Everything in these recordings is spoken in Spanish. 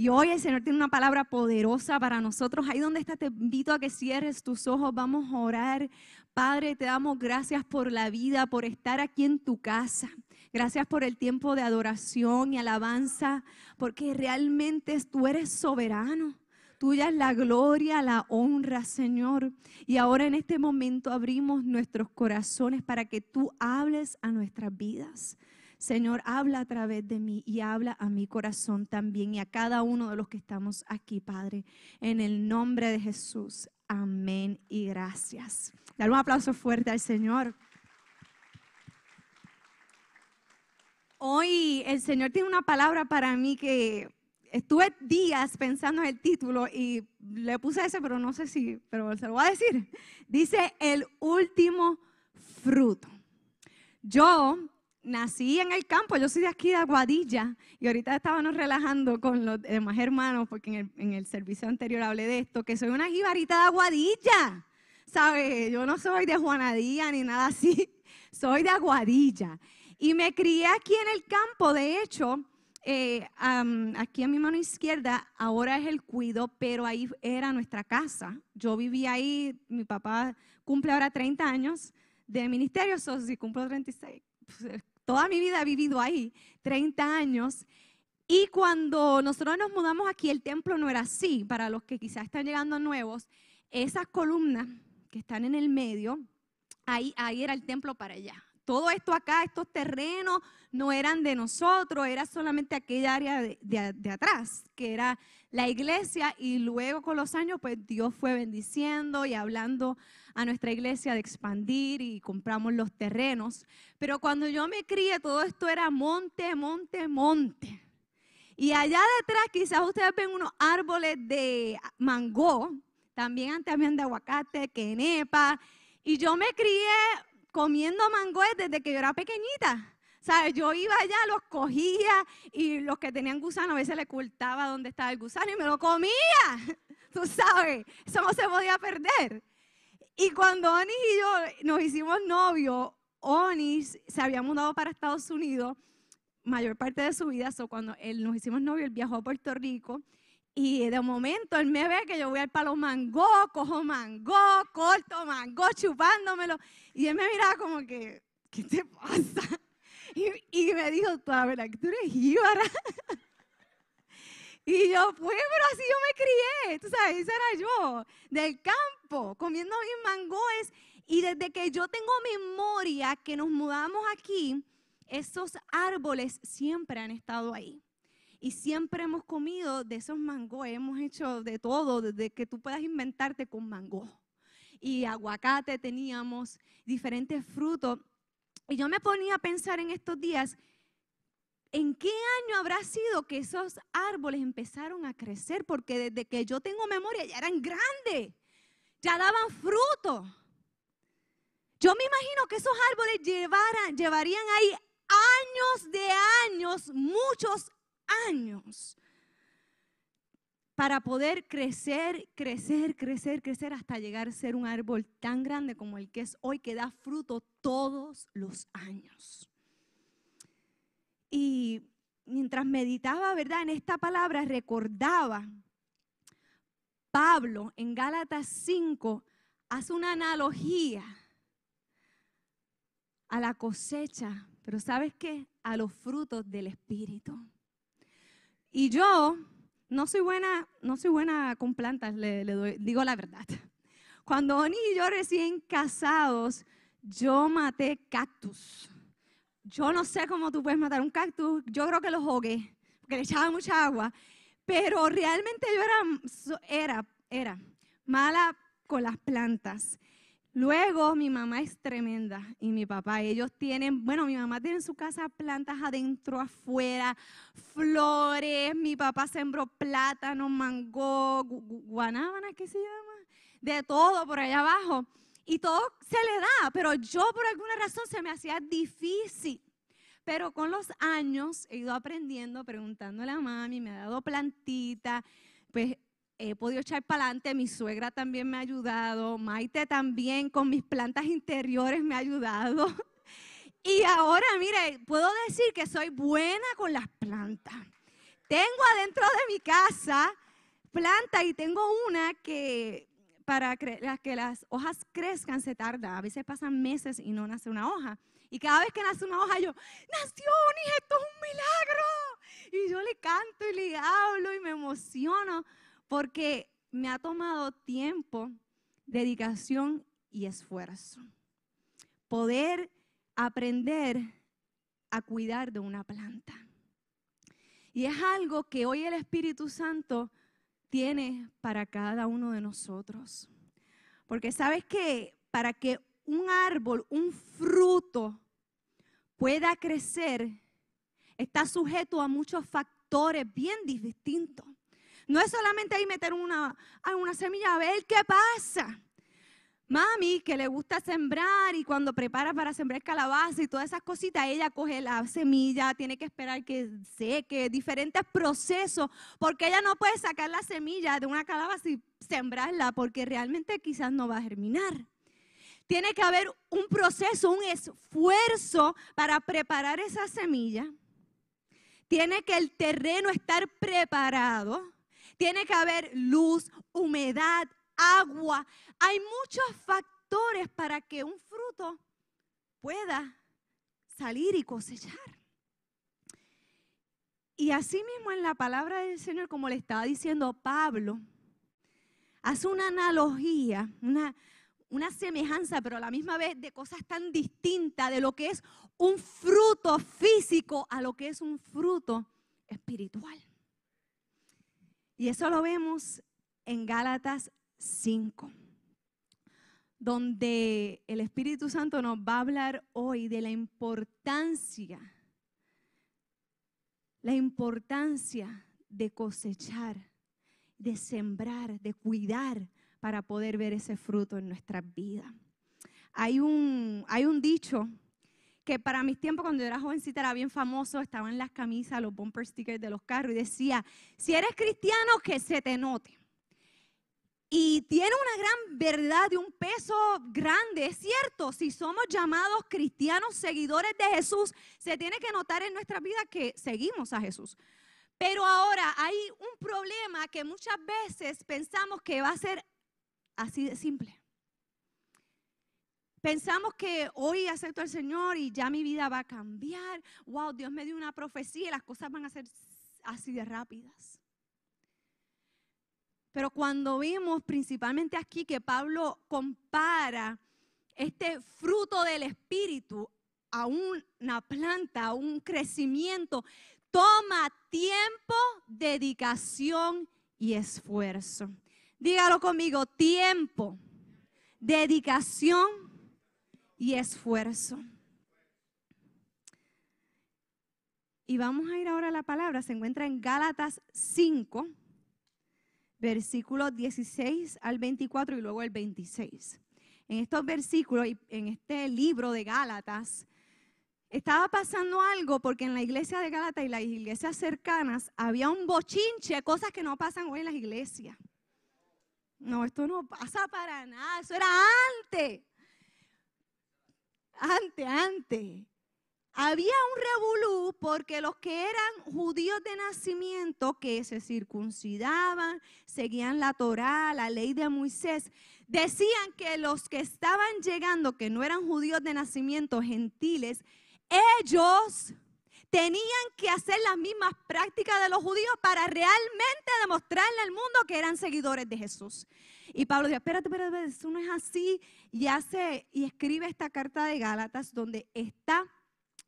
Y hoy el Señor tiene una palabra poderosa para nosotros. Ahí donde está, te invito a que cierres tus ojos. Vamos a orar. Padre, te damos gracias por la vida, por estar aquí en tu casa. Gracias por el tiempo de adoración y alabanza, porque realmente tú eres soberano. Tuya es la gloria, la honra, Señor. Y ahora en este momento abrimos nuestros corazones para que tú hables a nuestras vidas. Señor, habla a través de mí y habla a mi corazón también y a cada uno de los que estamos aquí, Padre. En el nombre de Jesús. Amén y gracias. Dar un aplauso fuerte al Señor. Hoy el Señor tiene una palabra para mí que estuve días pensando en el título y le puse ese, pero no sé si, pero se lo voy a decir. Dice el último fruto. Yo nací en el campo, yo soy de aquí de Aguadilla y ahorita estábamos relajando con los demás hermanos porque en el, servicio anterior hablé de esto, que soy una jibarita de Aguadilla, ¿sabes? Yo no soy de Juanadía ni nada así, soy de Aguadilla. Y me crié aquí en el campo, de hecho, eh, aquí a mi mano izquierda ahora es el cuido, pero ahí era nuestra casa. Yo vivía ahí, mi papá cumple ahora 30 años de ministerio, so, si cumplo 36, toda mi vida he vivido ahí, 30 años. Y cuando nosotros nos mudamos aquí, el templo no era así. Para los que quizás están llegando nuevos, esas columnas que están en el medio, ahí, ahí era el templo para allá. Todo esto acá, estos terrenos, no eran de nosotros, era solamente aquella área de, de, atrás, que era la iglesia. Y luego con los años, pues Dios fue bendiciendo y hablando a nuestra iglesia de expandir y compramos los terrenos. Pero cuando yo me crié, todo esto era monte, monte, monte. Y allá detrás quizás ustedes ven unos árboles de mango, también antes habían de aguacate, quenepa. Y yo me crié comiendo mango desde que yo era pequeñita. ¿Sabes? Yo iba allá, los cogía y los que tenían gusano a veces le ocultaba dónde estaba el gusano y me lo comía. Tú sabes, eso no se podía perder. Y cuando Onis y yo nos hicimos novios, Onis se había mudado para Estados Unidos mayor parte de su vida. So cuando él, nos hicimos novios, él viajó a Puerto Rico. Y de momento él me ve que yo voy al palo mango, cojo mango, corto mango, chupándomelo. Y él me miraba como que, ¿qué te pasa? Y, y me dijo, tú, verdad que tú eres jíbara. Y yo, pues, pero así yo me crié, tú sabes, esa era yo, del campo, comiendo mis mangoes. Y desde que yo tengo memoria que nos mudamos aquí, esos árboles siempre han estado ahí. Y siempre hemos comido de esos mangoes, hemos hecho de todo, desde que tú puedas inventarte con mango. Y aguacate teníamos, diferentes frutos. Y yo me ponía a pensar en estos días, ¿En qué año habrá sido que esos árboles empezaron a crecer? Porque desde que yo tengo memoria ya eran grandes, ya daban fruto. Yo me imagino que esos árboles llevarían ahí años de años, muchos años, para poder crecer, crecer, crecer, crecer hasta llegar a ser un árbol tan grande como el que es hoy, que da fruto todos los años. Y mientras meditaba, ¿verdad? En esta palabra recordaba Pablo en Gálatas 5 hace una analogía a la cosecha, pero ¿sabes qué? A los frutos del espíritu. Y yo no soy buena, no soy buena con plantas, le, digo la verdad. Cuando Oni y yo recién casados, yo maté cactus. Yo no sé cómo tú puedes matar un cactus. Yo creo que lo jugué, porque le echaba mucha agua. Pero realmente yo era, era, era mala con las plantas. Luego mi mamá es tremenda y mi papá, ellos tienen, bueno, mi mamá tiene en su casa plantas adentro, afuera, flores, mi papá sembró plátano, mango, guanábana, ¿qué se llama? De todo por allá abajo. Y todo se le da, pero yo por alguna razón se me hacía difícil. Pero con los años he ido aprendiendo, preguntándole a mami, me ha dado plantita, pues he podido echar para adelante, mi suegra también me ha ayudado, Maite también con mis plantas interiores me ha ayudado. Y ahora, mire, puedo decir que soy buena con las plantas. Tengo adentro de mi casa plantas y tengo una que para que las hojas crezcan se tarda. A veces pasan meses y no nace una hoja. Y cada vez que nace una hoja yo, nació, ni esto es un milagro. Y yo le canto y le hablo y me emociono porque me ha tomado tiempo, dedicación y esfuerzo. Poder aprender a cuidar de una planta. Y es algo que hoy el Espíritu Santo tiene para cada uno de nosotros. Porque sabes que para que un árbol, un fruto pueda crecer, está sujeto a muchos factores bien distintos. No es solamente ahí meter una, una semilla a ver qué pasa. Mami, que le gusta sembrar y cuando prepara para sembrar calabaza y todas esas cositas, ella coge la semilla, tiene que esperar que seque, diferentes procesos, porque ella no puede sacar la semilla de una calabaza y sembrarla, porque realmente quizás no va a germinar. Tiene que haber un proceso, un esfuerzo para preparar esa semilla. Tiene que el terreno estar preparado tiene que haber luz, humedad, agua. Hay muchos factores para que un fruto pueda salir y cosechar. Y así mismo en la palabra del Señor, como le estaba diciendo Pablo, hace una analogía, una, una semejanza, pero a la misma vez de cosas tan distintas de lo que es un fruto físico a lo que es un fruto espiritual. Y eso lo vemos en Gálatas 5, donde el Espíritu Santo nos va a hablar hoy de la importancia, la importancia de cosechar, de sembrar, de cuidar para poder ver ese fruto en nuestras vidas. Hay un, hay un dicho que para mis tiempos, cuando yo era jovencita, era bien famoso, estaba en las camisas, los bumper stickers de los carros y decía, si eres cristiano, que se te note. Y tiene una gran verdad y un peso grande, es cierto, si somos llamados cristianos seguidores de Jesús, se tiene que notar en nuestra vida que seguimos a Jesús. Pero ahora hay un problema que muchas veces pensamos que va a ser así de simple. Pensamos que hoy acepto al Señor y ya mi vida va a cambiar. Wow, Dios me dio una profecía y las cosas van a ser así de rápidas. Pero cuando vimos principalmente aquí que Pablo compara este fruto del Espíritu a una planta, a un crecimiento, toma tiempo, dedicación y esfuerzo. Dígalo conmigo, tiempo, dedicación y esfuerzo. Y vamos a ir ahora a la palabra, se encuentra en Gálatas 5, versículos 16 al 24 y luego el 26. En estos versículos y en este libro de Gálatas, estaba pasando algo porque en la iglesia de Gálatas y las iglesias cercanas había un bochinche, cosas que no pasan hoy en las iglesias. No, esto no pasa para nada, eso era antes antes, antes, había un revolú porque los que eran judíos de nacimiento, que se circuncidaban, seguían la Torá, la ley de Moisés, decían que los que estaban llegando, que no eran judíos de nacimiento, gentiles, ellos tenían que hacer las mismas prácticas de los judíos para realmente demostrarle al mundo que eran seguidores de Jesús. Y Pablo dice, espérate, espérate, eso no es así. Y hace y escribe esta carta de Gálatas donde está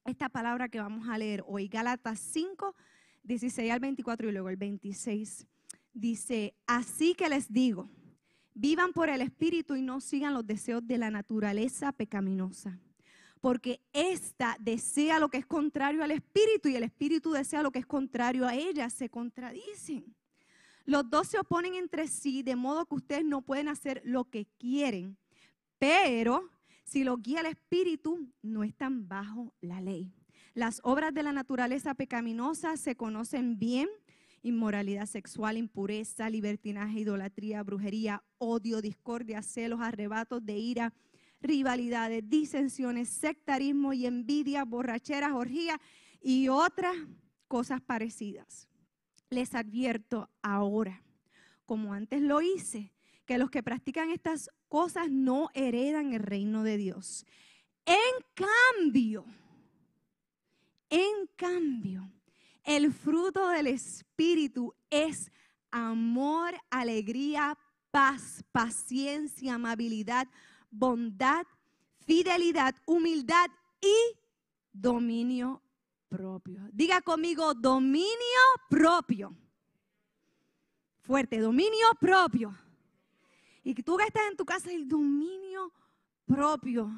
esta palabra que vamos a leer hoy. Gálatas 5, 16 al 24 y luego el 26. Dice, así que les digo, Vivan por el Espíritu y no sigan los deseos de la naturaleza pecaminosa. Porque ésta desea lo que es contrario al Espíritu y el Espíritu desea lo que es contrario a ella. Se contradicen. Los dos se oponen entre sí, de modo que ustedes no pueden hacer lo que quieren. Pero si lo guía el Espíritu, no están bajo la ley. Las obras de la naturaleza pecaminosa se conocen bien inmoralidad sexual, impureza, libertinaje, idolatría, brujería, odio, discordia, celos, arrebatos de ira, rivalidades, disensiones, sectarismo y envidia, borracheras, orgías y otras cosas parecidas. Les advierto ahora, como antes lo hice, que los que practican estas cosas no heredan el reino de Dios. En cambio, en cambio, el fruto del Espíritu es amor, alegría, paz, paciencia, amabilidad, bondad, fidelidad, humildad y dominio propio. Diga conmigo, dominio propio. Fuerte, dominio propio. Y tú que estás en tu casa, el dominio propio.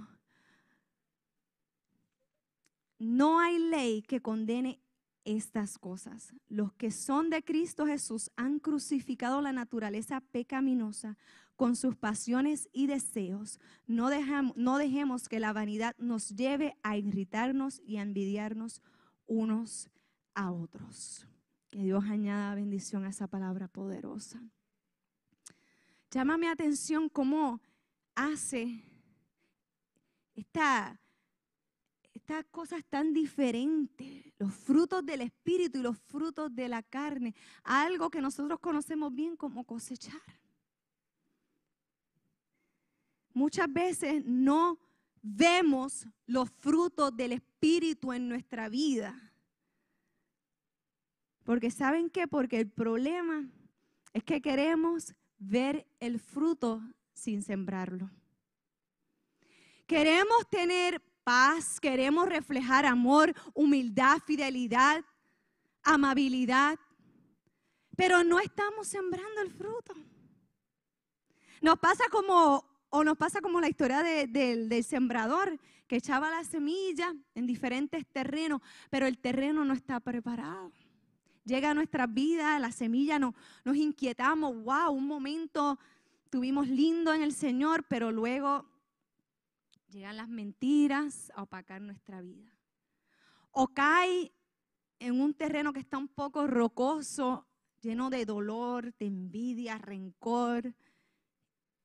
No hay ley que condene estas cosas. Los que son de Cristo Jesús han crucificado la naturaleza pecaminosa con sus pasiones y deseos. No, no dejemos que la vanidad nos lleve a irritarnos y a envidiarnos unos a otros. Que Dios añada bendición a esa palabra poderosa. Llama mi atención cómo hace esta estas cosas tan diferentes, los frutos del Espíritu y los frutos de la carne, algo que nosotros conocemos bien como cosechar. Muchas veces no vemos los frutos del Espíritu en nuestra vida. Porque ¿saben qué? Porque el problema es que queremos ver el fruto sin sembrarlo. Queremos tener paz, queremos reflejar amor, humildad, fidelidad, amabilidad, pero no estamos sembrando el fruto. Nos pasa como, o nos pasa como la historia del sembrador que echaba la semilla en diferentes terrenos, pero el terreno no está preparado. Llega a nuestra vida, la semilla no, nos inquietamos, wow, un momento tuvimos lindo en el Señor, pero luego Llegan las mentiras a opacar nuestra vida. O cae en un terreno que está un poco rocoso, lleno de dolor, de envidia, rencor,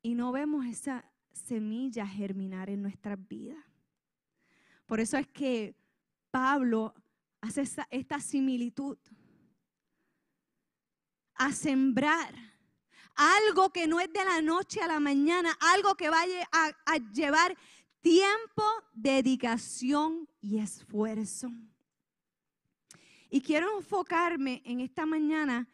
y no vemos esa semilla germinar en nuestras vidas. Por eso es que Pablo hace esta similitud a sembrar algo que no es de la noche a la mañana, algo que vaya a, llevar tiempo, dedicación y esfuerzo. Y quiero enfocarme en esta mañana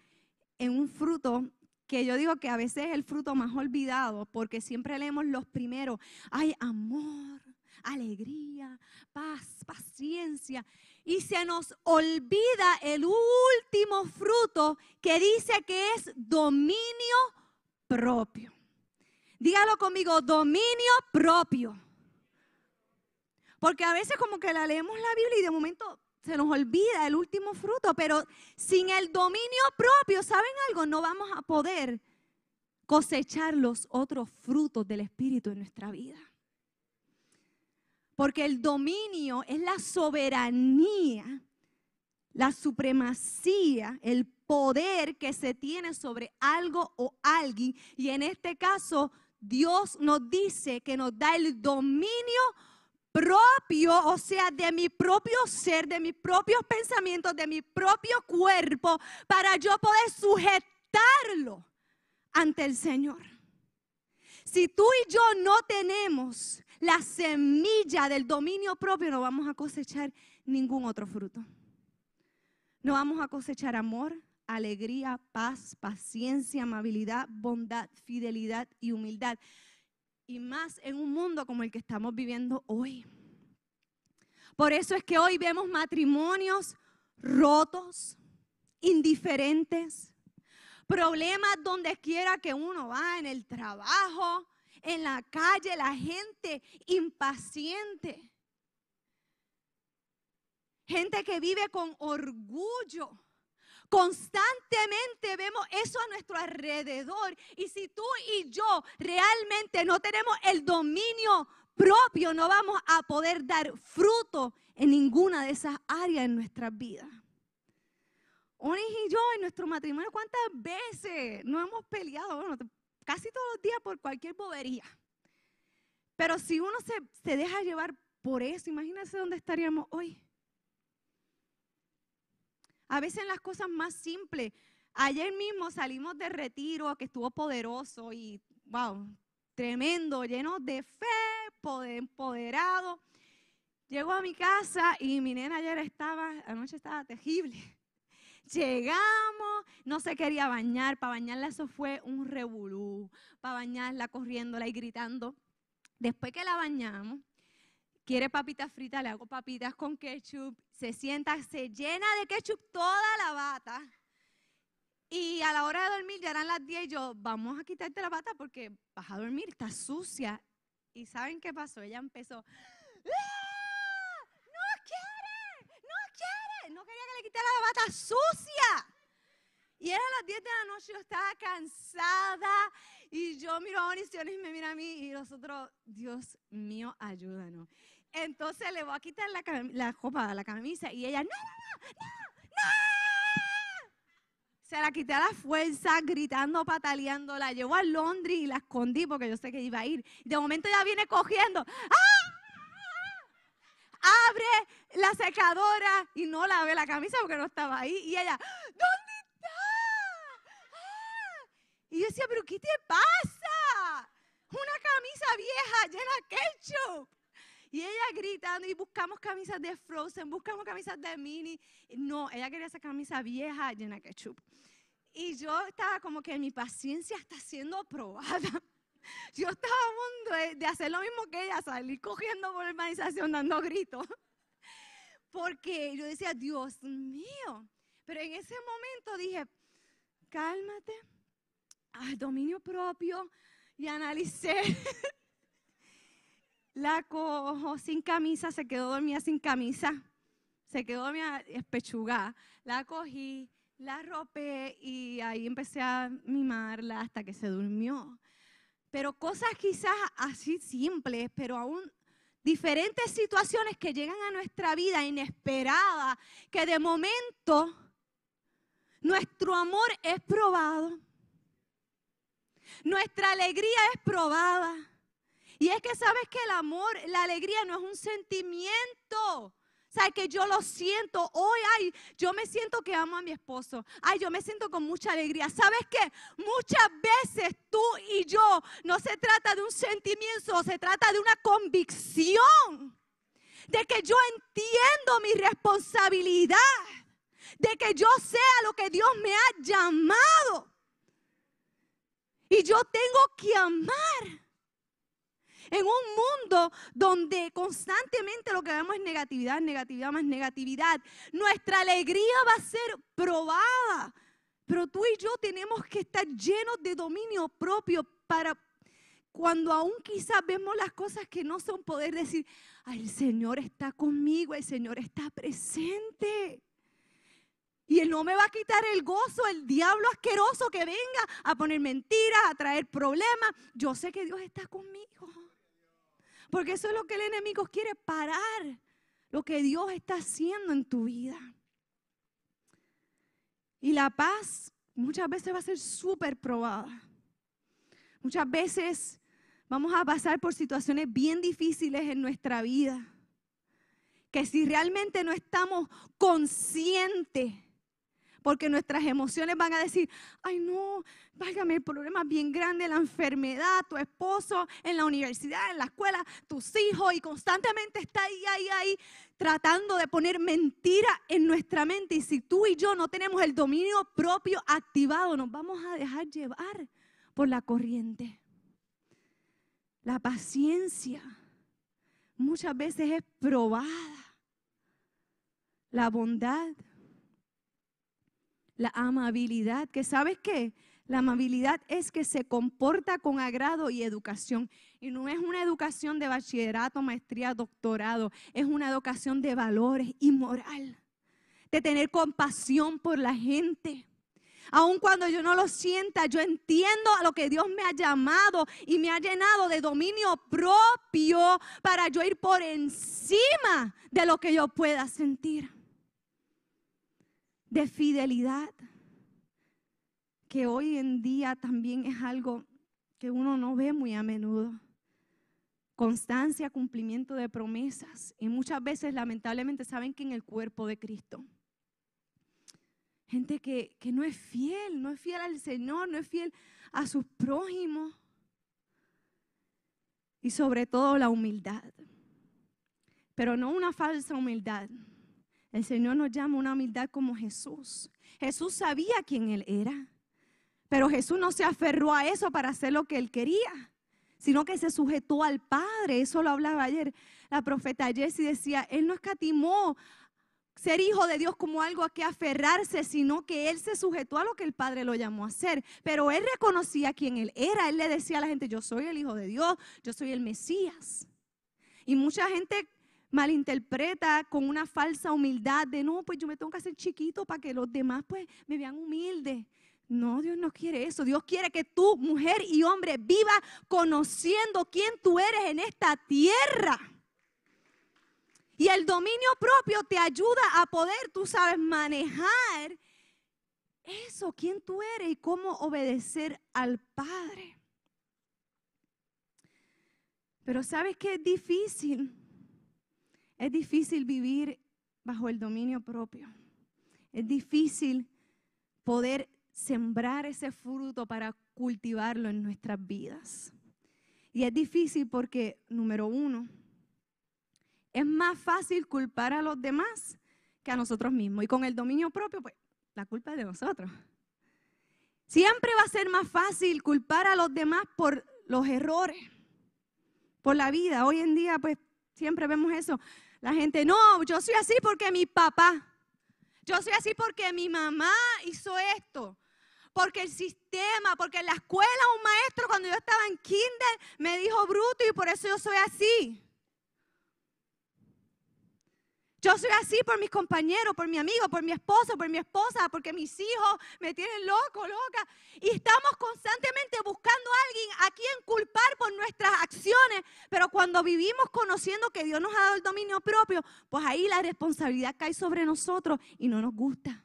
en un fruto que yo digo que a veces es el fruto más olvidado, porque siempre leemos los primeros. Hay amor, alegría, paz, paciencia. Y se nos olvida el último fruto que dice que es dominio propio. Dígalo conmigo, dominio propio. Porque a veces como que la leemos la Biblia y de momento se nos olvida el último fruto, pero sin el dominio propio, ¿saben algo? No vamos a poder cosechar los otros frutos del Espíritu en nuestra vida. Porque el dominio es la soberanía, la supremacía, el poder que se tiene sobre algo o alguien. Y en este caso, Dios nos dice que nos da el dominio propio, o sea, de mi propio ser, de mis propios pensamientos, de mi propio cuerpo, para yo poder sujetarlo ante el Señor. Si tú y yo no tenemos la semilla del dominio propio, no vamos a cosechar ningún otro fruto. No vamos a cosechar amor, alegría, paz, paciencia, amabilidad, bondad, fidelidad y humildad y más en un mundo como el que estamos viviendo hoy. Por eso es que hoy vemos matrimonios rotos, indiferentes. Problemas donde quiera que uno va, en el trabajo, en la calle, la gente impaciente. Gente que vive con orgullo. Constantemente vemos eso a nuestro alrededor. Y si tú y yo realmente no tenemos el dominio propio, no vamos a poder dar fruto en ninguna de esas áreas en nuestras vidas. Onis y yo en nuestro matrimonio, ¿cuántas veces no hemos peleado? Bueno, casi todos los días por cualquier bobería. Pero si uno se, se deja llevar por eso, imagínense dónde estaríamos hoy. A veces las cosas más simples. Ayer mismo salimos de retiro que estuvo poderoso y, wow, tremendo, lleno de fe, poder, empoderado. Llego a mi casa y mi nena ayer estaba, anoche estaba terrible. Llegamos, no se quería bañar, para bañarla eso fue un revolú, para bañarla corriéndola y gritando. Después que la bañamos, quiere papitas fritas, le hago papitas con ketchup, se sienta, se llena de ketchup toda la bata. Y a la hora de dormir ya eran las 10 y yo, vamos a quitarte la bata porque vas a dormir, está sucia. ¿Y saben qué pasó? Ella empezó, ¡Ah! ¡No quiere! ¡No quiere! No la bata sucia. Y eran las 10 de la noche, yo estaba cansada y yo miro a Onis y me mira a mí y nosotros, Dios mío, ayúdanos. Entonces le voy a quitar la, la copa, la camisa y ella, no, no, no, no, Se la quité a la fuerza, gritando, pataleando, la llevo a Londres y la escondí porque yo sé que iba a ir. De momento ya viene cogiendo, ¡ah! Abre la secadora y no la ve la camisa porque no estaba ahí. Y ella, ¿dónde está? ¡Ah! Y yo decía, ¿pero qué te pasa? Una camisa vieja llena de ketchup. Y ella gritando y buscamos camisas de Frozen, buscamos camisas de Mini. No, ella quería esa camisa vieja llena de ketchup. Y yo estaba como que mi paciencia está siendo probada. Yo estaba a punto de, hacer lo mismo que ella, salir cogiendo por la urbanización dando gritos. Porque yo decía, Dios mío. Pero en ese momento dije, cálmate, al dominio propio y analicé La cojo sin camisa, se quedó dormida sin camisa. Se quedó dormida espechugada. La cogí, la ropé y ahí empecé a mimarla hasta que se durmió. Pero cosas quizás así simples, pero aún diferentes situaciones que llegan a nuestra vida inesperadas, que de momento nuestro amor es probado, nuestra alegría es probada y es que sabes que el amor, la alegría no es un sentimiento. Sabes que yo lo siento hoy, ay, yo me siento que amo a mi esposo. Ay, yo me siento con mucha alegría. ¿Sabes qué? Muchas veces tú y yo no se trata de un sentimiento, se trata de una convicción. De que yo entiendo mi responsabilidad. De que yo sea lo que Dios me ha llamado. Y yo tengo que amar en un mundo donde constantemente lo que vemos es negatividad, negatividad más negatividad, nuestra alegría va a ser probada. Pero tú y yo tenemos que estar llenos de dominio propio para cuando aún quizás vemos las cosas que no son poder decir, el Señor está conmigo, el Señor está presente. Y Él no me va a quitar el gozo, el diablo asqueroso que venga a poner mentiras, a traer problemas. Yo sé que Dios está conmigo. Porque eso es lo que el enemigo quiere parar, lo que Dios está haciendo en tu vida. Y la paz muchas veces va a ser súper probada. Muchas veces vamos a pasar por situaciones bien difíciles en nuestra vida. Que si realmente no estamos conscientes porque nuestras emociones van a decir, ay no, válgame, el problema bien grande, la enfermedad, tu esposo en la universidad, en la escuela, tus hijos, y constantemente está ahí, ahí, ahí, tratando de poner mentira en nuestra mente. Y si tú y yo no tenemos el dominio propio activado, nos vamos a dejar llevar por la corriente. La paciencia muchas veces es probada. La bondad la amabilidad, que sabes qué? La amabilidad es que se comporta con agrado y educación. Y no es una educación de bachillerato, maestría, doctorado. Es una educación de valores y moral. De tener compasión por la gente. Aun cuando yo no lo sienta, yo entiendo a lo que Dios me ha llamado y me ha llenado de dominio propio para yo ir por encima de lo que yo pueda sentir. De fidelidad que hoy en día también es algo que uno no ve muy a menudo. Constancia, cumplimiento de promesas. Y muchas veces, lamentablemente, saben que en el cuerpo de Cristo. Gente que, que no es fiel, no es fiel al Señor, no es fiel a sus prójimos. Y sobre todo la humildad. Pero no una falsa humildad. El Señor nos llama una humildad como Jesús. Jesús sabía quién Él era. Pero Jesús no se aferró a eso para hacer lo que él quería, sino que se sujetó al Padre. Eso lo hablaba ayer la profeta Jessie. Decía, él no escatimó ser hijo de Dios como algo a que aferrarse, sino que él se sujetó a lo que el Padre lo llamó a hacer. Pero él reconocía quién él era. Él le decía a la gente, yo soy el hijo de Dios, yo soy el Mesías. Y mucha gente malinterpreta con una falsa humildad de, no, pues yo me tengo que hacer chiquito para que los demás pues me vean humilde. No, Dios no quiere eso. Dios quiere que tú, mujer y hombre, viva conociendo quién tú eres en esta tierra. Y el dominio propio te ayuda a poder, tú sabes, manejar eso, quién tú eres y cómo obedecer al Padre. Pero sabes que es difícil. Es difícil vivir bajo el dominio propio. Es difícil poder sembrar ese fruto para cultivarlo en nuestras vidas. Y es difícil porque, número uno, es más fácil culpar a los demás que a nosotros mismos. Y con el dominio propio, pues la culpa es de nosotros. Siempre va a ser más fácil culpar a los demás por los errores, por la vida. Hoy en día, pues siempre vemos eso. La gente, no, yo soy así porque mi papá. Yo soy así porque mi mamá hizo esto porque el sistema, porque en la escuela un maestro cuando yo estaba en kinder me dijo bruto y por eso yo soy así. Yo soy así por mis compañeros, por mi amigo, por mi esposo, por mi esposa, porque mis hijos me tienen loco, loca. Y estamos constantemente buscando a alguien a quien culpar por nuestras acciones. Pero cuando vivimos conociendo que Dios nos ha dado el dominio propio, pues ahí la responsabilidad cae sobre nosotros y no nos gusta.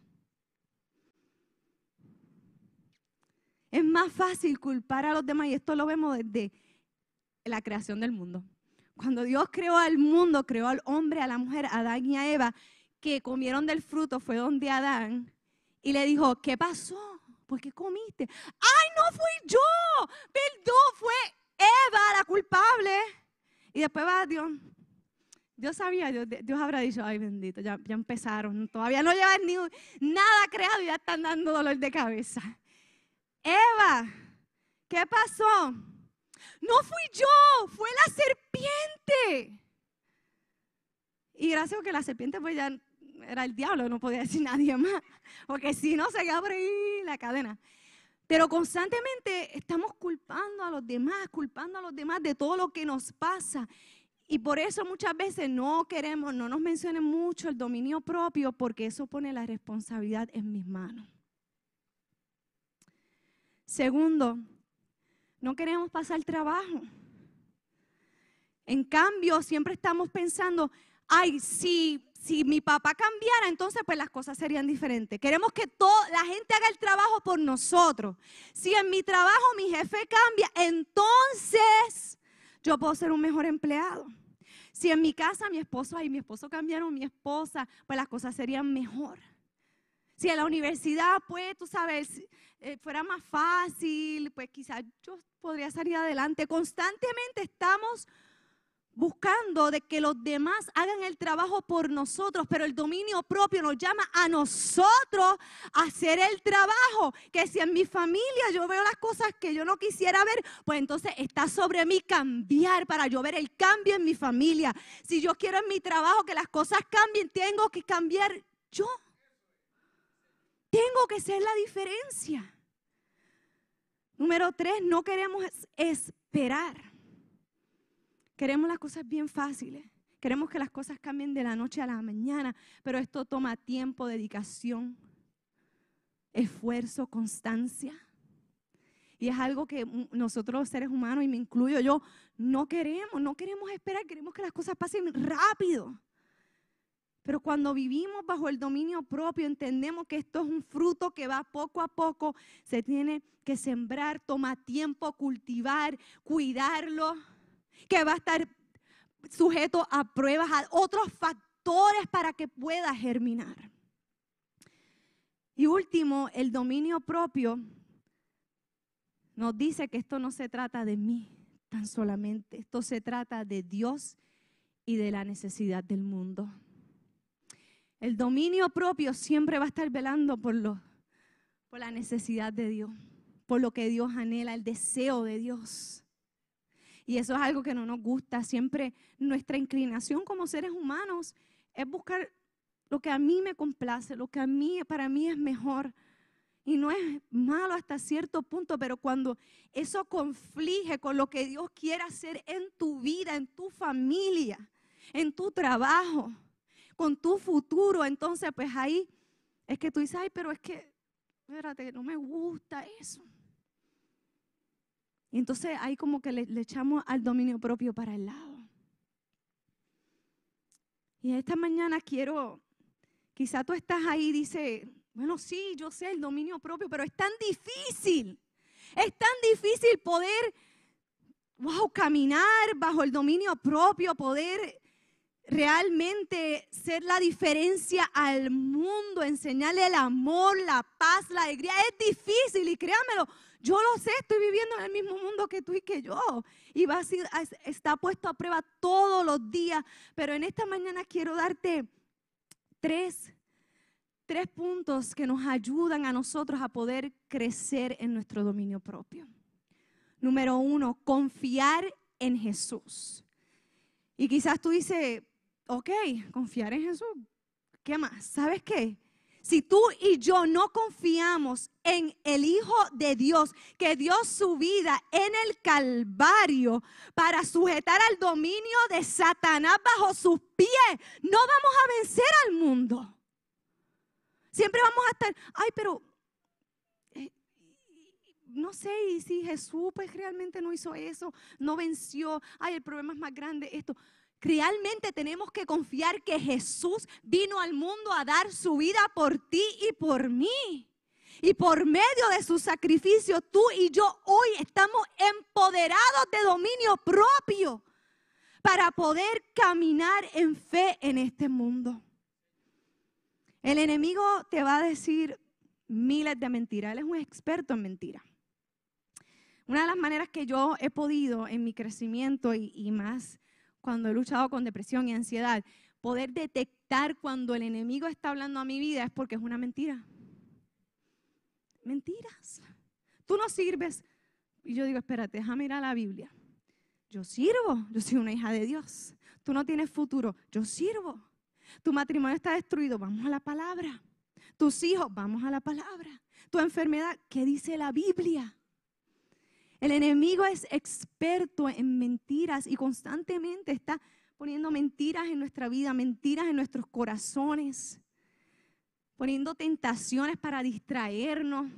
Es más fácil culpar a los demás y esto lo vemos desde la creación del mundo. Cuando Dios creó al mundo, creó al hombre, a la mujer, a Adán y a Eva, que comieron del fruto, fue donde Adán y le dijo, ¿qué pasó? ¿Por qué comiste? ¡Ay, no fui yo! Perdón, fue Eva la culpable. Y después va Dios. Dios sabía, Dios, habrá dicho, ay bendito, ya, ya empezaron, todavía no llevan ni nada creado y ya están dando dolor de cabeza. Eva, ¿qué pasó? No fui yo, fue la serpiente. Y gracias a que la serpiente pues ya era el diablo, no podía decir nadie más, porque si no se por ahí la cadena. Pero constantemente estamos culpando a los demás, culpando a los demás de todo lo que nos pasa. Y por eso muchas veces no queremos, no nos mencionen mucho el dominio propio, porque eso pone la responsabilidad en mis manos. Segundo, no queremos pasar trabajo. En cambio, siempre estamos pensando, ay, si, si mi papá cambiara, entonces pues las cosas serían diferentes. Queremos que toda la gente haga el trabajo por nosotros. Si en mi trabajo mi jefe cambia, entonces yo puedo ser un mejor empleado. Si en mi casa mi esposo y mi esposo cambiaron, mi esposa, pues las cosas serían mejor. Si en la universidad, pues, tú sabes, eh, fuera más fácil, pues quizás yo podría salir adelante. Constantemente estamos buscando de que los demás hagan el trabajo por nosotros, pero el dominio propio nos llama a nosotros a hacer el trabajo. Que si en mi familia yo veo las cosas que yo no quisiera ver, pues entonces está sobre mí cambiar para yo ver el cambio en mi familia. Si yo quiero en mi trabajo que las cosas cambien, tengo que cambiar yo. Tengo que ser la diferencia. Número tres, no queremos esperar. Queremos las cosas bien fáciles. Queremos que las cosas cambien de la noche a la mañana, pero esto toma tiempo, dedicación, esfuerzo, constancia. Y es algo que nosotros los seres humanos, y me incluyo yo, no queremos, no queremos esperar, queremos que las cosas pasen rápido. Pero cuando vivimos bajo el dominio propio, entendemos que esto es un fruto que va poco a poco, se tiene que sembrar, toma tiempo cultivar, cuidarlo, que va a estar sujeto a pruebas, a otros factores para que pueda germinar. Y último, el dominio propio nos dice que esto no se trata de mí tan solamente, esto se trata de Dios y de la necesidad del mundo. El dominio propio siempre va a estar velando por, lo, por la necesidad de Dios, por lo que Dios anhela, el deseo de Dios. Y eso es algo que no nos gusta. Siempre nuestra inclinación como seres humanos es buscar lo que a mí me complace, lo que a mí para mí es mejor. Y no es malo hasta cierto punto, pero cuando eso conflige con lo que Dios quiere hacer en tu vida, en tu familia, en tu trabajo, con tu futuro, entonces pues ahí es que tú dices, ay, pero es que, espérate, no me gusta eso. Y entonces ahí como que le, echamos al dominio propio para el lado. Y esta mañana quiero, quizá tú estás ahí y dices, bueno, sí, yo sé el dominio propio, pero es tan difícil. Es tan difícil poder, wow, caminar bajo el dominio propio, poder realmente ser la diferencia al mundo, enseñarle el amor, la paz, la alegría. Es difícil y créanmelo, yo lo sé, estoy viviendo en el mismo mundo que tú y que yo. Y va a ser, está puesto a prueba todos los días. Pero en esta mañana quiero darte tres, tres puntos que nos ayudan a nosotros a poder crecer en nuestro dominio propio. Número uno, confiar en Jesús. Y quizás tú dices, ok, confiar en Jesús. ¿Qué más? ¿Sabes qué? Si tú y yo no confiamos en el Hijo de Dios que dio su vida en el Calvario para sujetar al dominio de Satanás bajo sus pies, no vamos a vencer al mundo. Siempre vamos a estar, ay, pero eh, no sé si Jesús pues realmente no hizo eso, no venció, ay, el problema es más grande, esto. Realmente tenemos que confiar que Jesús vino al mundo a dar su vida por ti y por mí. Y por medio de su sacrificio, tú y yo hoy estamos empoderados de dominio propio para poder caminar en fe en este mundo. El enemigo te va a decir miles de mentiras. Él es un experto en mentiras. Una de las maneras que yo he podido en mi crecimiento y, y más cuando he luchado con depresión y ansiedad, poder detectar cuando el enemigo está hablando a mi vida es porque es una mentira. Mentiras. Tú no sirves. Y yo digo, espérate, déjame ir a la Biblia. Yo sirvo, yo soy una hija de Dios. Tú no tienes futuro, yo sirvo. Tu matrimonio está destruido, vamos a la palabra. Tus hijos, vamos a la palabra. Tu enfermedad, ¿qué dice la Biblia? El enemigo es experto en mentiras y constantemente está poniendo mentiras en nuestra vida, mentiras en nuestros corazones, poniendo tentaciones para distraernos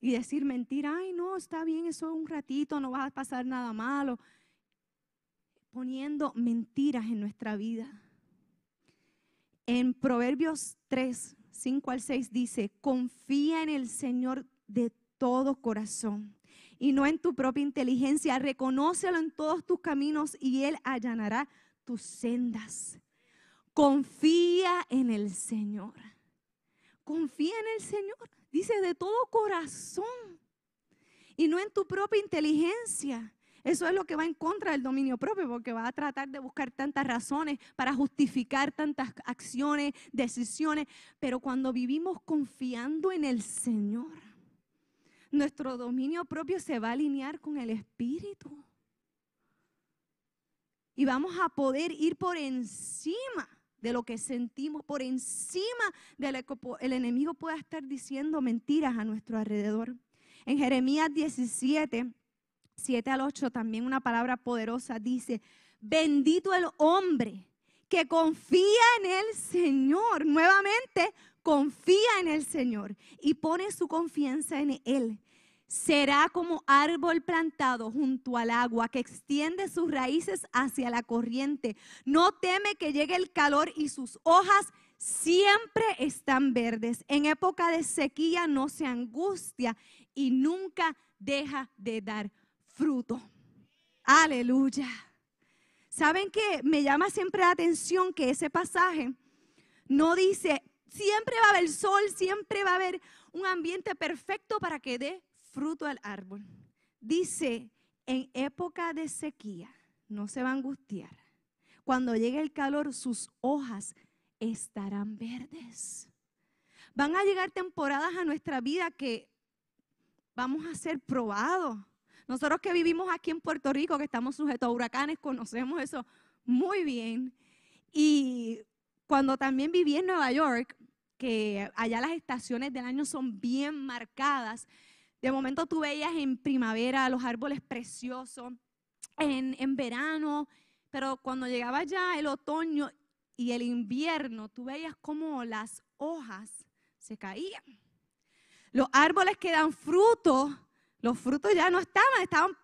y decir mentira, ay no, está bien, eso es un ratito, no va a pasar nada malo. Poniendo mentiras en nuestra vida. En Proverbios 3, 5 al 6 dice, confía en el Señor de todo corazón y no en tu propia inteligencia. Reconócelo en todos tus caminos y Él allanará tus sendas. Confía en el Señor. Confía en el Señor. Dice de todo corazón. Y no en tu propia inteligencia. Eso es lo que va en contra del dominio propio, porque va a tratar de buscar tantas razones para justificar tantas acciones, decisiones. Pero cuando vivimos confiando en el Señor, nuestro dominio propio se va a alinear con el Espíritu. Y vamos a poder ir por encima de lo que sentimos, por encima de lo que el enemigo pueda estar diciendo mentiras a nuestro alrededor. En Jeremías 17, 7 al 8, también una palabra poderosa dice, bendito el hombre que confía en el Señor. Nuevamente, confía en el Señor y pone su confianza en Él. Será como árbol plantado junto al agua que extiende sus raíces hacia la corriente. No teme que llegue el calor y sus hojas siempre están verdes. En época de sequía no se angustia y nunca deja de dar fruto. Aleluya. ¿Saben qué? Me llama siempre la atención que ese pasaje no dice, siempre va a haber sol, siempre va a haber un ambiente perfecto para que dé fruto al árbol. Dice, en época de sequía no se va a angustiar. Cuando llegue el calor, sus hojas estarán verdes. Van a llegar temporadas a nuestra vida que vamos a ser probados. Nosotros que vivimos aquí en Puerto Rico, que estamos sujetos a huracanes, conocemos eso muy bien. Y cuando también viví en Nueva York, que allá las estaciones del año son bien marcadas, de momento tú veías en primavera los árboles preciosos, en, en verano, pero cuando llegaba ya el otoño y el invierno, tú veías como las hojas se caían. Los árboles que dan fruto, los frutos ya no estaban, estaban,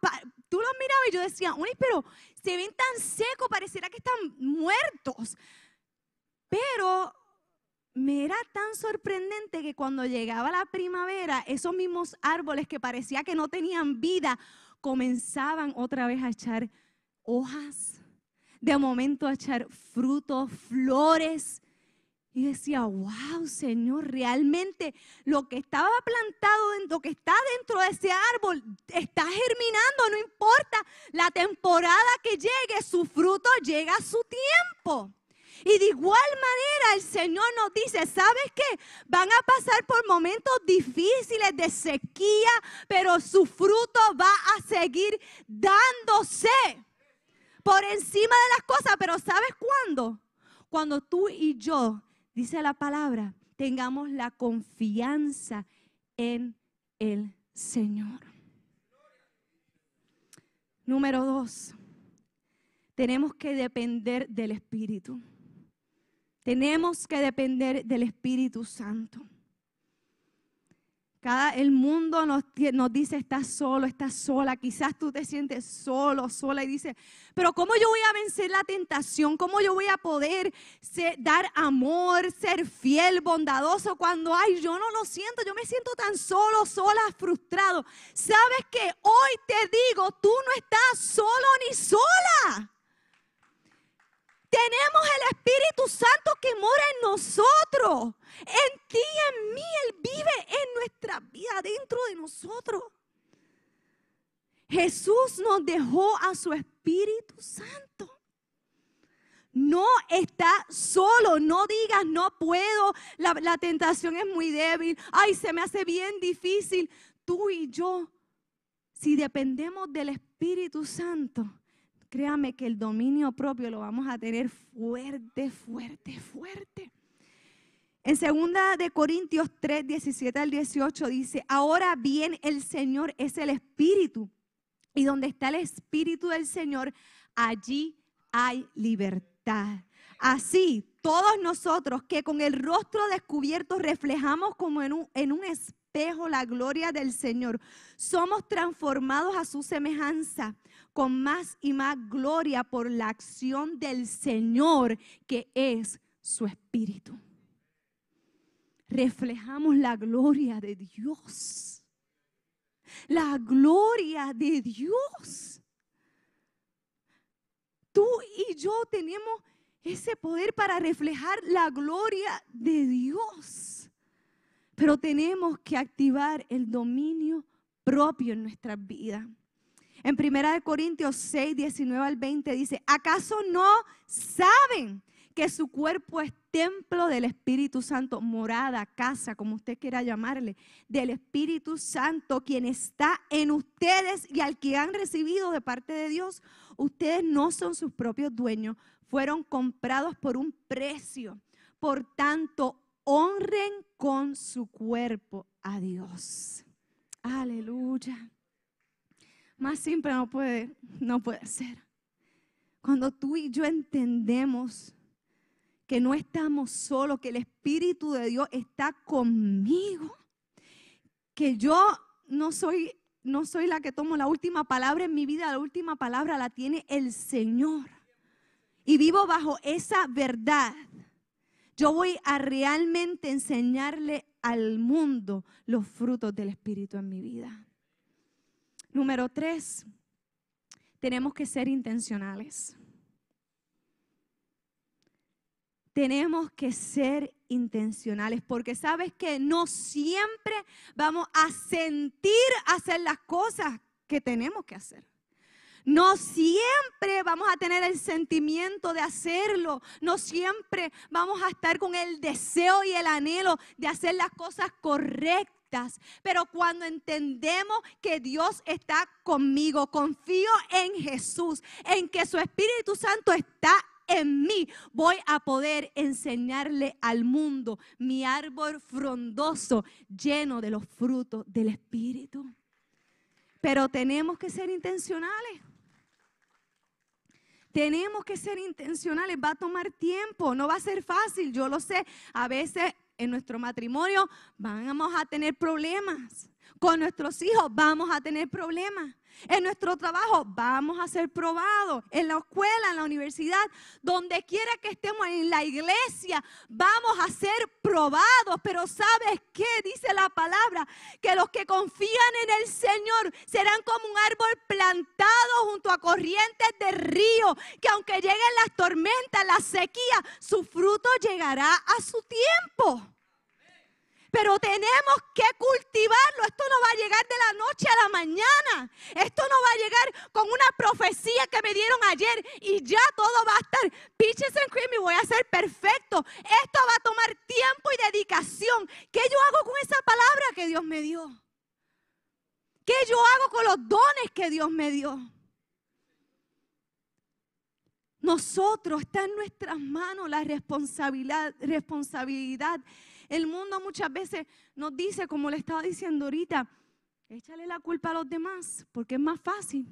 tú los mirabas y yo decía, uy, pero se ven tan secos, pareciera que están muertos. Pero me era tan sorprendente que cuando llegaba la primavera, esos mismos árboles que parecía que no tenían vida, comenzaban otra vez a echar hojas, de momento a echar frutos, flores. Y decía, wow, Señor, realmente lo que estaba plantado, lo que está dentro de ese árbol, está germinando, no importa la temporada que llegue, su fruto llega a su tiempo. Y de igual manera el Señor nos dice, ¿sabes qué? Van a pasar por momentos difíciles de sequía, pero su fruto va a seguir dándose por encima de las cosas. Pero ¿sabes cuándo? Cuando tú y yo, dice la palabra, tengamos la confianza en el Señor. Número dos, tenemos que depender del Espíritu. Tenemos que depender del Espíritu Santo. Cada, el mundo nos, dice, estás solo, estás sola. Quizás tú te sientes solo, sola y dices, pero ¿cómo yo voy a vencer la tentación? ¿Cómo yo voy a poder dar amor, ser fiel, bondadoso cuando, ay, yo no lo siento, yo me siento tan solo, sola, frustrado? ¿Sabes que Hoy te digo, tú no estás solo ni sola. Tenemos el Espíritu Santo que mora en nosotros. En ti en mí Él vive en nuestra vida, dentro de nosotros. Jesús nos dejó a su Espíritu Santo. No está solo, no digas no puedo, la, la, tentación es muy débil, ay, se me hace bien difícil. Tú y yo, si dependemos del Espíritu Santo, créame que el dominio propio lo vamos a tener fuerte, fuerte, fuerte. En segunda de Corintios 3, 17 al 18 dice, ahora bien el Señor es el Espíritu. Y donde está el Espíritu del Señor, allí hay libertad. Así, todos nosotros que con el rostro descubierto reflejamos como en un, en un espejo la gloria del Señor, somos transformados a su semejanza con más y más gloria por la acción del Señor que es su Espíritu. Reflejamos la gloria de Dios. La gloria de Dios. Tú y yo tenemos ese poder para reflejar la gloria de Dios. Pero tenemos que activar el dominio propio en nuestras vidas. En 1 Corintios 6, 19 al 20 dice, ¿acaso no saben que su cuerpo es templo del Espíritu Santo, morada, casa, como usted quiera llamarle, del Espíritu Santo, quien está en ustedes y al que han recibido de parte de Dios? Ustedes no son sus propios dueños, fueron comprados por un precio. Por tanto, honren con su cuerpo a Dios. Aleluya. Más simple no puede, no puede ser. Cuando tú y yo entendemos que no estamos solos, que el Espíritu de Dios está conmigo, que yo no soy, no soy la que tomo la última palabra en mi vida, la última palabra la tiene el Señor. Y vivo bajo esa verdad. Yo voy a realmente enseñarle al mundo los frutos del Espíritu en mi vida. Número tres, tenemos que ser intencionales. Tenemos que ser intencionales porque sabes que no siempre vamos a sentir hacer las cosas que tenemos que hacer. No siempre vamos a tener el sentimiento de hacerlo. No siempre vamos a estar con el deseo y el anhelo de hacer las cosas correctas. Pero cuando entendemos que Dios está conmigo, confío en Jesús, en que su Espíritu Santo está en mí voy a poder enseñarle al mundo mi árbol frondoso lleno de los frutos del Espíritu. Pero tenemos que ser intencionales. Tenemos que ser intencionales, va a tomar tiempo, no va a ser fácil, yo lo sé. A veces en nuestro matrimonio vamos a tener problemas, con nuestros hijos vamos a tener problemas. En nuestro trabajo vamos a ser probados. En la escuela, en la universidad, donde quiera que estemos, en la iglesia, vamos a ser probados. Pero ¿sabes qué? Dice la palabra, que los que confían en el Señor serán como un árbol plantado junto a corrientes de río, que aunque lleguen las tormentas, la sequía, su fruto llegará a su tiempo. Pero tenemos que cultivarlo. Esto no va a llegar de la noche a la mañana. Esto no va a llegar con una profecía que me dieron ayer y ya todo va a estar peaches and cream y voy a ser perfecto. Esto va a tomar tiempo y dedicación. ¿Qué yo hago con esa palabra que Dios me dio? ¿Qué yo hago con los dones que Dios me dio? Nosotros está en nuestras manos la responsabilidad, responsabilidad el mundo muchas veces nos dice, como le estaba diciendo ahorita, échale la culpa a los demás, porque es más fácil.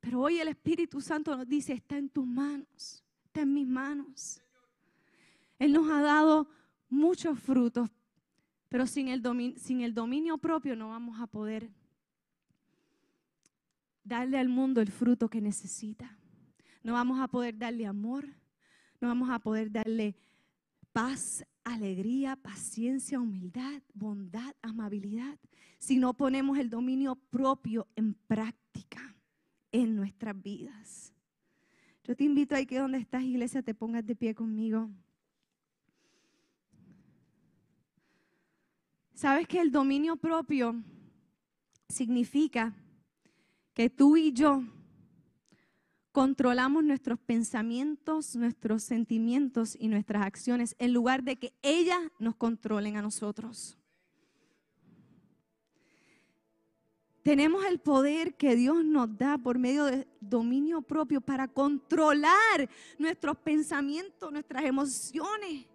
Pero hoy el Espíritu Santo nos dice, está en tus manos, está en mis manos. Él nos ha dado muchos frutos, pero sin el, dominio, sin el dominio propio no vamos a poder darle al mundo el fruto que necesita. No vamos a poder darle amor, no vamos a poder darle paz alegría, paciencia, humildad, bondad, amabilidad, si no ponemos el dominio propio en práctica en nuestras vidas. Yo te invito a que donde estás, iglesia, te pongas de pie conmigo. ¿Sabes que el dominio propio significa que tú y yo controlamos nuestros pensamientos, nuestros sentimientos y nuestras acciones en lugar de que ellas nos controlen a nosotros. Tenemos el poder que Dios nos da por medio de dominio propio para controlar nuestros pensamientos, nuestras emociones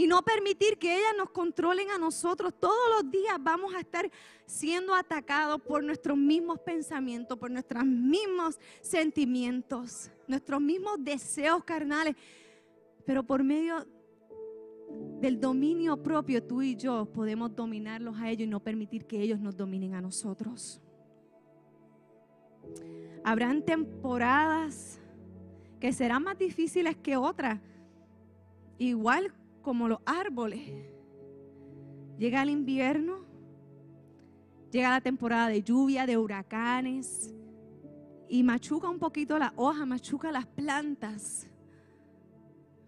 y no permitir que ellas nos controlen a nosotros. Todos los días vamos a estar siendo atacados por nuestros mismos pensamientos, por nuestros mismos sentimientos, nuestros mismos deseos carnales. Pero por medio del dominio propio, tú y yo podemos dominarlos a ellos y no permitir que ellos nos dominen a nosotros. Habrán temporadas que serán más difíciles que otras. Igual como los árboles. Llega el invierno, llega la temporada de lluvia, de huracanes, y machuca un poquito la hoja, machuca las plantas.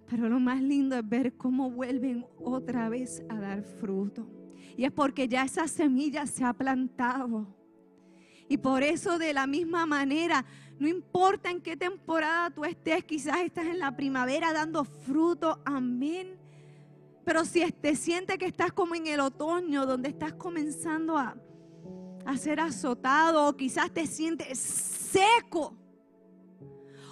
Pero lo más lindo es ver cómo vuelven otra vez a dar fruto. Y es porque ya esa semilla se ha plantado. Y por eso de la misma manera, no importa en qué temporada tú estés, quizás estás en la primavera dando fruto, amén. Pero si te sientes que estás como en el otoño, donde estás comenzando a, a ser azotado, o quizás te sientes seco,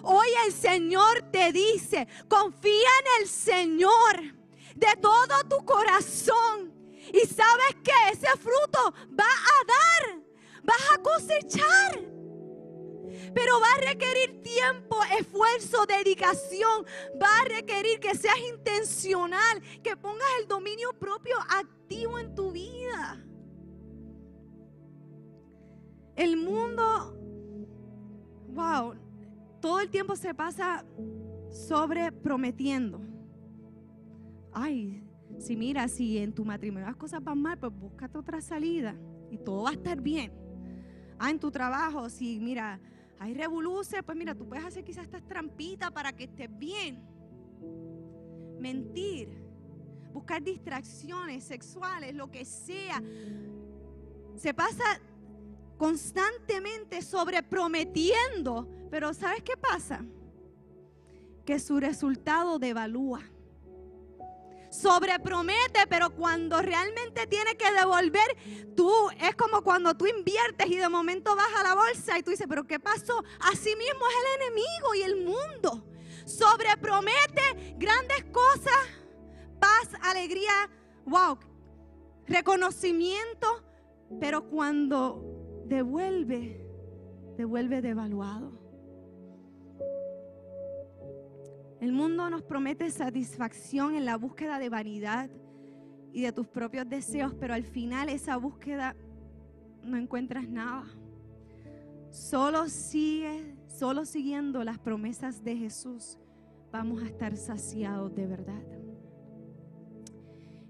Hoy el Señor te dice, confía en el Señor de todo tu corazón. Y sabes que ese fruto va a dar, vas a cosechar. Pero va a requerir tiempo, esfuerzo, dedicación. Va a requerir que seas intencional, que pongas el dominio propio activo en tu vida. El mundo, wow, todo el tiempo se pasa sobre prometiendo. Ay, si mira, si en tu matrimonio las cosas van mal, pues búscate otra salida y todo va a estar bien. Ah, en tu trabajo, si mira, hay revoluciones, pues mira, tú puedes hacer quizás estas trampitas para que estés bien. Mentir, buscar distracciones sexuales, lo que sea. Se pasa constantemente sobre prometiendo, pero ¿sabes qué pasa? Que su resultado devalúa sobrepromete, pero cuando realmente tiene que devolver, tú es como cuando tú inviertes y de momento vas a la bolsa y tú dices, pero ¿qué pasó? Así mismo es el enemigo y el mundo. Sobrepromete grandes cosas, paz, alegría, wow, reconocimiento, pero cuando devuelve, devuelve devaluado. El mundo nos promete satisfacción en la búsqueda de vanidad y de tus propios deseos, pero al final esa búsqueda no encuentras nada. Solo sigue, solo siguiendo las promesas de Jesús, vamos a estar saciados de verdad.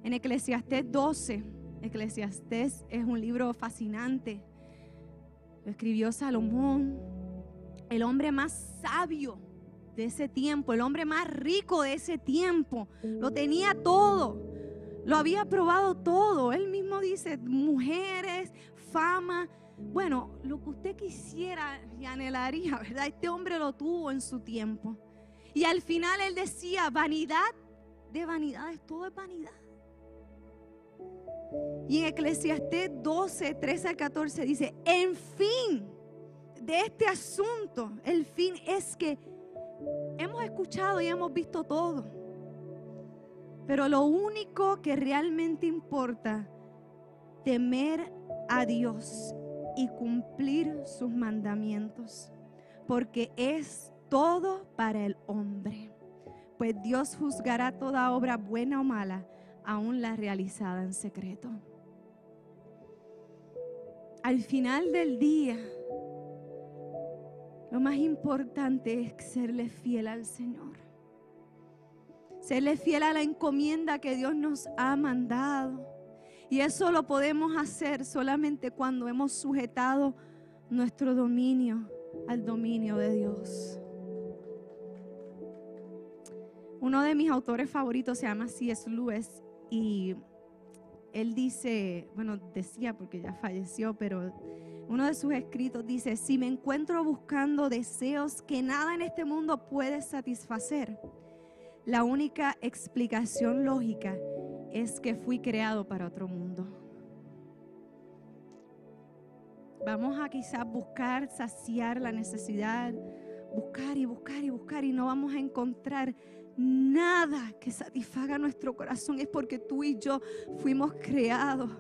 En Eclesiastés 12, Eclesiastés es un libro fascinante. Lo escribió Salomón, el hombre más sabio de ese tiempo, el hombre más rico de ese tiempo. Lo tenía todo. Lo había probado todo. Él mismo dice, mujeres, fama. Bueno, lo que usted quisiera y anhelaría, ¿verdad? Este hombre lo tuvo en su tiempo. Y al final él decía, vanidad de vanidades, todo es vanidad. Y en Eclesiastés 12, 13 al 14 dice, en fin de este asunto, el fin es que hemos escuchado y hemos visto todo. Pero lo único que realmente importa, temer a Dios y cumplir sus mandamientos, porque es todo para el hombre. Pues Dios juzgará toda obra buena o mala, aún la realizada en secreto. Al final del día, lo más importante es serle fiel al Señor. Serle fiel a la encomienda que Dios nos ha mandado. Y eso lo podemos hacer solamente cuando hemos sujetado nuestro dominio al dominio de Dios. Uno de mis autores favoritos se llama C.S. Lewis y él dice, bueno, decía porque ya falleció, pero uno de sus escritos dice, si me encuentro buscando deseos que nada en este mundo puede satisfacer, la única explicación lógica es que fui creado para otro mundo. Vamos a quizás buscar saciar la necesidad, buscar y buscar y buscar y no vamos a encontrar nada que satisfaga nuestro corazón. Es porque tú y yo fuimos creados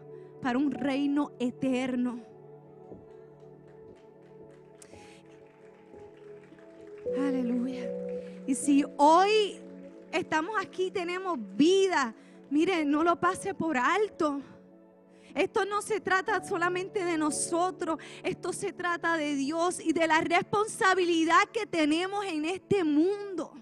para un reino eterno Aleluya. Y si hoy estamos aquí, tenemos vida, mire, no lo pase por alto. Esto no se trata solamente de nosotros, esto se trata de Dios y de la responsabilidad que tenemos en este mundo.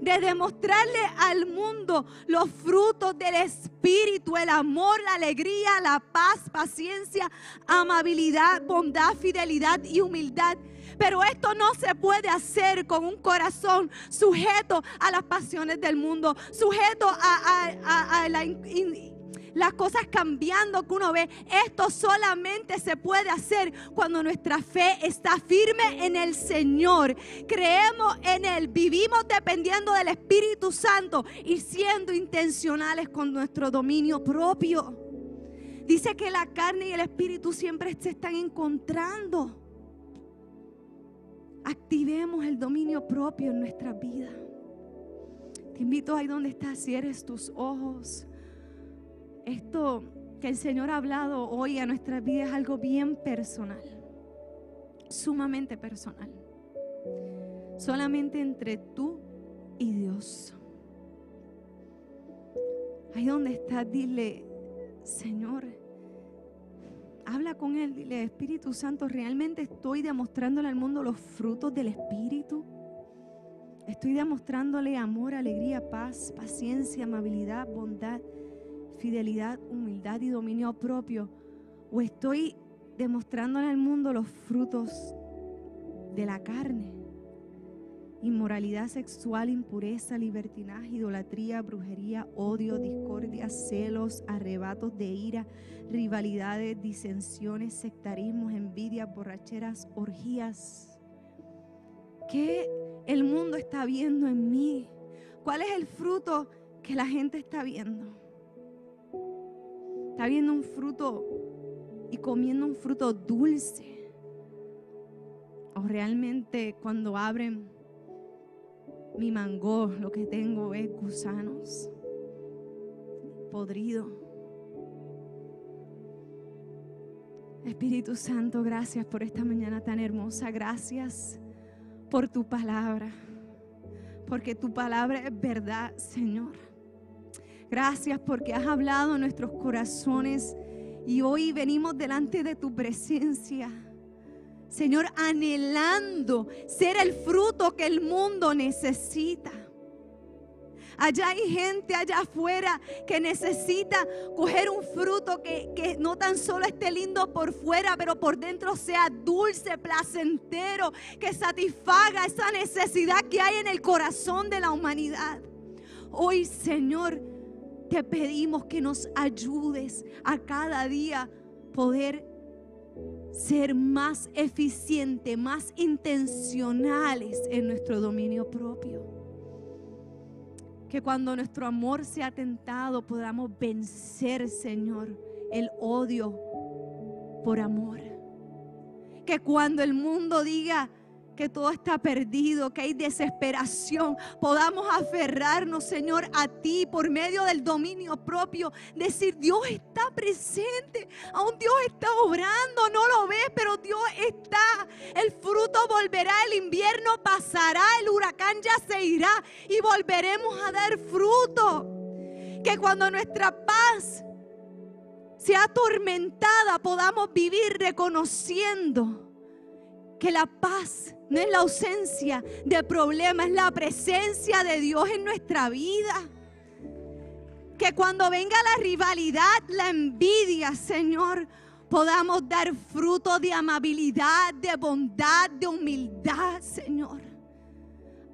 De demostrarle al mundo los frutos del Espíritu, el amor, la alegría, la paz, paciencia, amabilidad, bondad, fidelidad y humildad pero esto no se puede hacer con un corazón sujeto a las pasiones del mundo, sujeto a, las cosas cambiando que uno ve. Esto solamente se puede hacer cuando nuestra fe está firme en el Señor. Creemos en Él, vivimos dependiendo del Espíritu Santo y siendo intencionales con nuestro dominio propio. Dice que la carne y el espíritu siempre se están encontrando. Activemos el dominio propio en nuestra vida. Te invito ahí donde estás, cierres tus ojos. Esto que el Señor ha hablado hoy a nuestra vida es algo bien personal, sumamente personal. Solamente entre tú y Dios. Ahí donde estás, dile, Señor, habla con Él, dile, Espíritu Santo, ¿realmente estoy demostrándole al mundo los frutos del Espíritu? Estoy demostrándole amor, alegría, paz, paciencia, amabilidad, bondad, fidelidad, humildad y dominio propio. O estoy demostrándole al mundo los frutos de la carne. Inmoralidad sexual, impureza, libertinaje, idolatría, brujería, odio, discordia, celos, arrebatos de ira, rivalidades, disensiones, sectarismos, envidias, borracheras, orgías. ¿Qué el mundo está viendo en mí? ¿Cuál es el fruto que la gente está viendo? Está viendo un fruto y comiendo un fruto dulce. O realmente cuando abren mi mango, lo que tengo es gusanos, podrido. Espíritu Santo, gracias por esta mañana tan hermosa. Gracias por tu palabra. Porque tu palabra es verdad, Señor. Gracias porque has hablado en nuestros corazones y hoy venimos delante de tu presencia. Señor, anhelando ser el fruto que el mundo necesita. Allá hay gente allá afuera que necesita coger un fruto que, que, no tan solo esté lindo por fuera, pero por dentro sea dulce, placentero, que satisfaga esa necesidad que hay en el corazón de la humanidad. Hoy, Señor, te pedimos que nos ayudes a cada día poder ser más eficiente, más intencionales en nuestro dominio propio. Que cuando nuestro amor sea tentado podamos vencer, Señor, el odio por amor. Que cuando el mundo diga, que todo está perdido, que hay desesperación, podamos aferrarnos, Señor, a ti por medio del dominio propio. Decir, Dios está presente, aún Dios está obrando, no lo ves, pero Dios está. El fruto volverá, el invierno pasará, el huracán ya se irá y volveremos a dar fruto. Que cuando nuestra paz sea atormentada, podamos vivir reconociendo que la paz no es la ausencia de problemas, es la presencia de Dios en nuestra vida. Que cuando venga la rivalidad, la envidia, Señor, podamos dar fruto de amabilidad, de bondad, de humildad, Señor.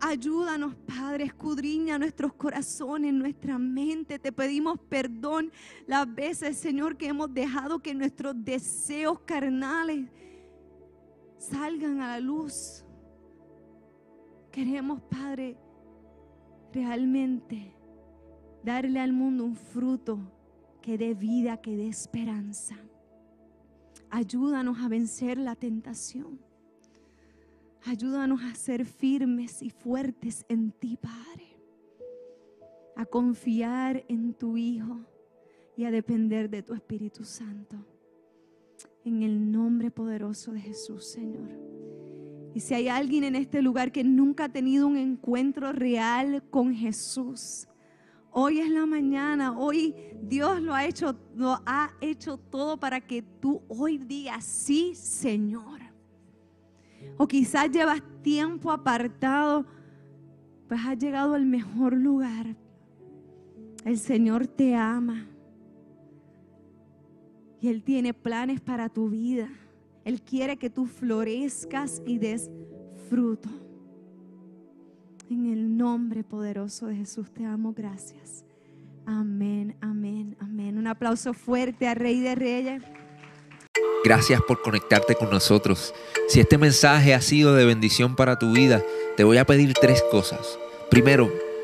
Ayúdanos, Padre, escudriña nuestros corazones, nuestra mente. Te pedimos perdón las veces, Señor, que hemos dejado que nuestros deseos carnales salgan a la luz. Queremos, Padre, realmente darle al mundo un fruto que dé vida, que dé esperanza. Ayúdanos a vencer la tentación. Ayúdanos a ser firmes y fuertes en ti, Padre. A confiar en tu Hijo y a depender de tu Espíritu Santo. En el nombre poderoso de Jesús, Señor. Y si hay alguien en este lugar que nunca ha tenido un encuentro real con Jesús, hoy es la mañana, hoy Dios lo ha hecho, lo ha hecho todo para que tú hoy digas sí, Señor. O quizás llevas tiempo apartado, pues has llegado al mejor lugar. El Señor te ama. Y Él tiene planes para tu vida. Él quiere que tú florezcas y des fruto. En el nombre poderoso de Jesús te amo. Gracias. Amén, amén, amén. Un aplauso fuerte al Rey de Reyes. Gracias por conectarte con nosotros. Si este mensaje ha sido de bendición para tu vida, te voy a pedir tres cosas. Primero,